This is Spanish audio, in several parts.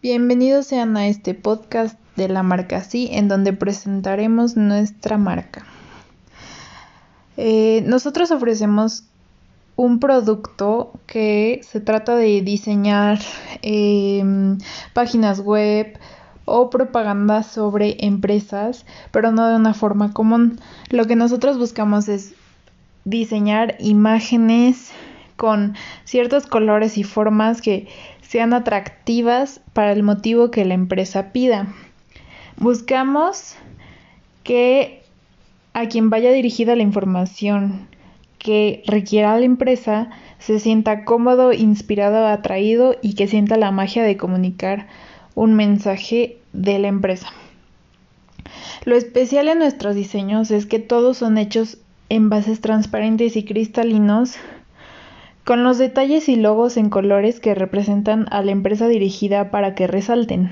Bienvenidos sean a este podcast de la marca Sí, en donde presentaremos nuestra marca. Eh, nosotros ofrecemos un producto que se trata de diseñar em, páginas web o propaganda sobre empresas, pero no de una forma común. Lo que nosotros buscamos es diseñar imágenes con ciertos colores y formas que sean atractivas para el motivo que la empresa pida. Buscamos que a quien vaya dirigida la información que requiera la empresa se sienta cómodo, inspirado, atraído y que sienta la magia de comunicar un mensaje de la empresa. Lo especial en nuestros diseños es que todos son hechos en bases transparentes y cristalinos con los detalles y logos en colores que representan a la empresa dirigida para que resalten.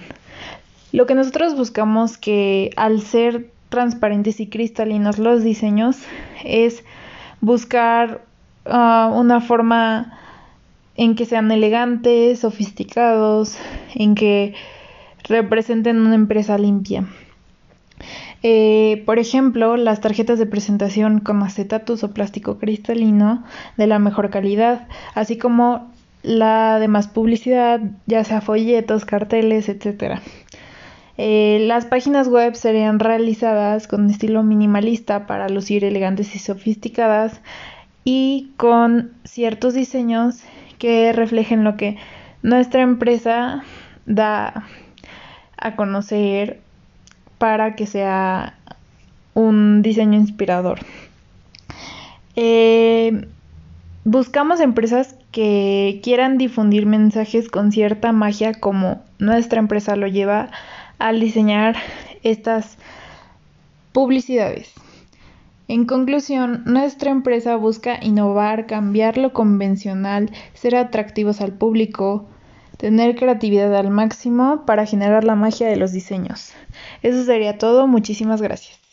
Lo que nosotros buscamos que al ser transparentes y cristalinos los diseños es buscar ah, una forma en que sean elegantes, sofisticados, en que representen una empresa limpia. Eh, por ejemplo, las tarjetas de presentación con acetatos o plástico cristalino de la mejor calidad, así como la demás publicidad, ya sea folletos, carteles, etc. Eh, las páginas web serían realizadas con estilo minimalista para lucir elegantes y sofisticadas y con ciertos diseños que reflejen lo que nuestra empresa da a conocer para que sea un diseño inspirador. Eh, buscamos empresas que quieran difundir mensajes con cierta magia como nuestra empresa lo lleva al diseñar estas publicidades. En conclusión, nuestra empresa busca innovar, cambiar lo convencional, ser atractivos al público, tener creatividad al máximo para generar la magia de los diseños. Eso sería todo, muchísimas gracias.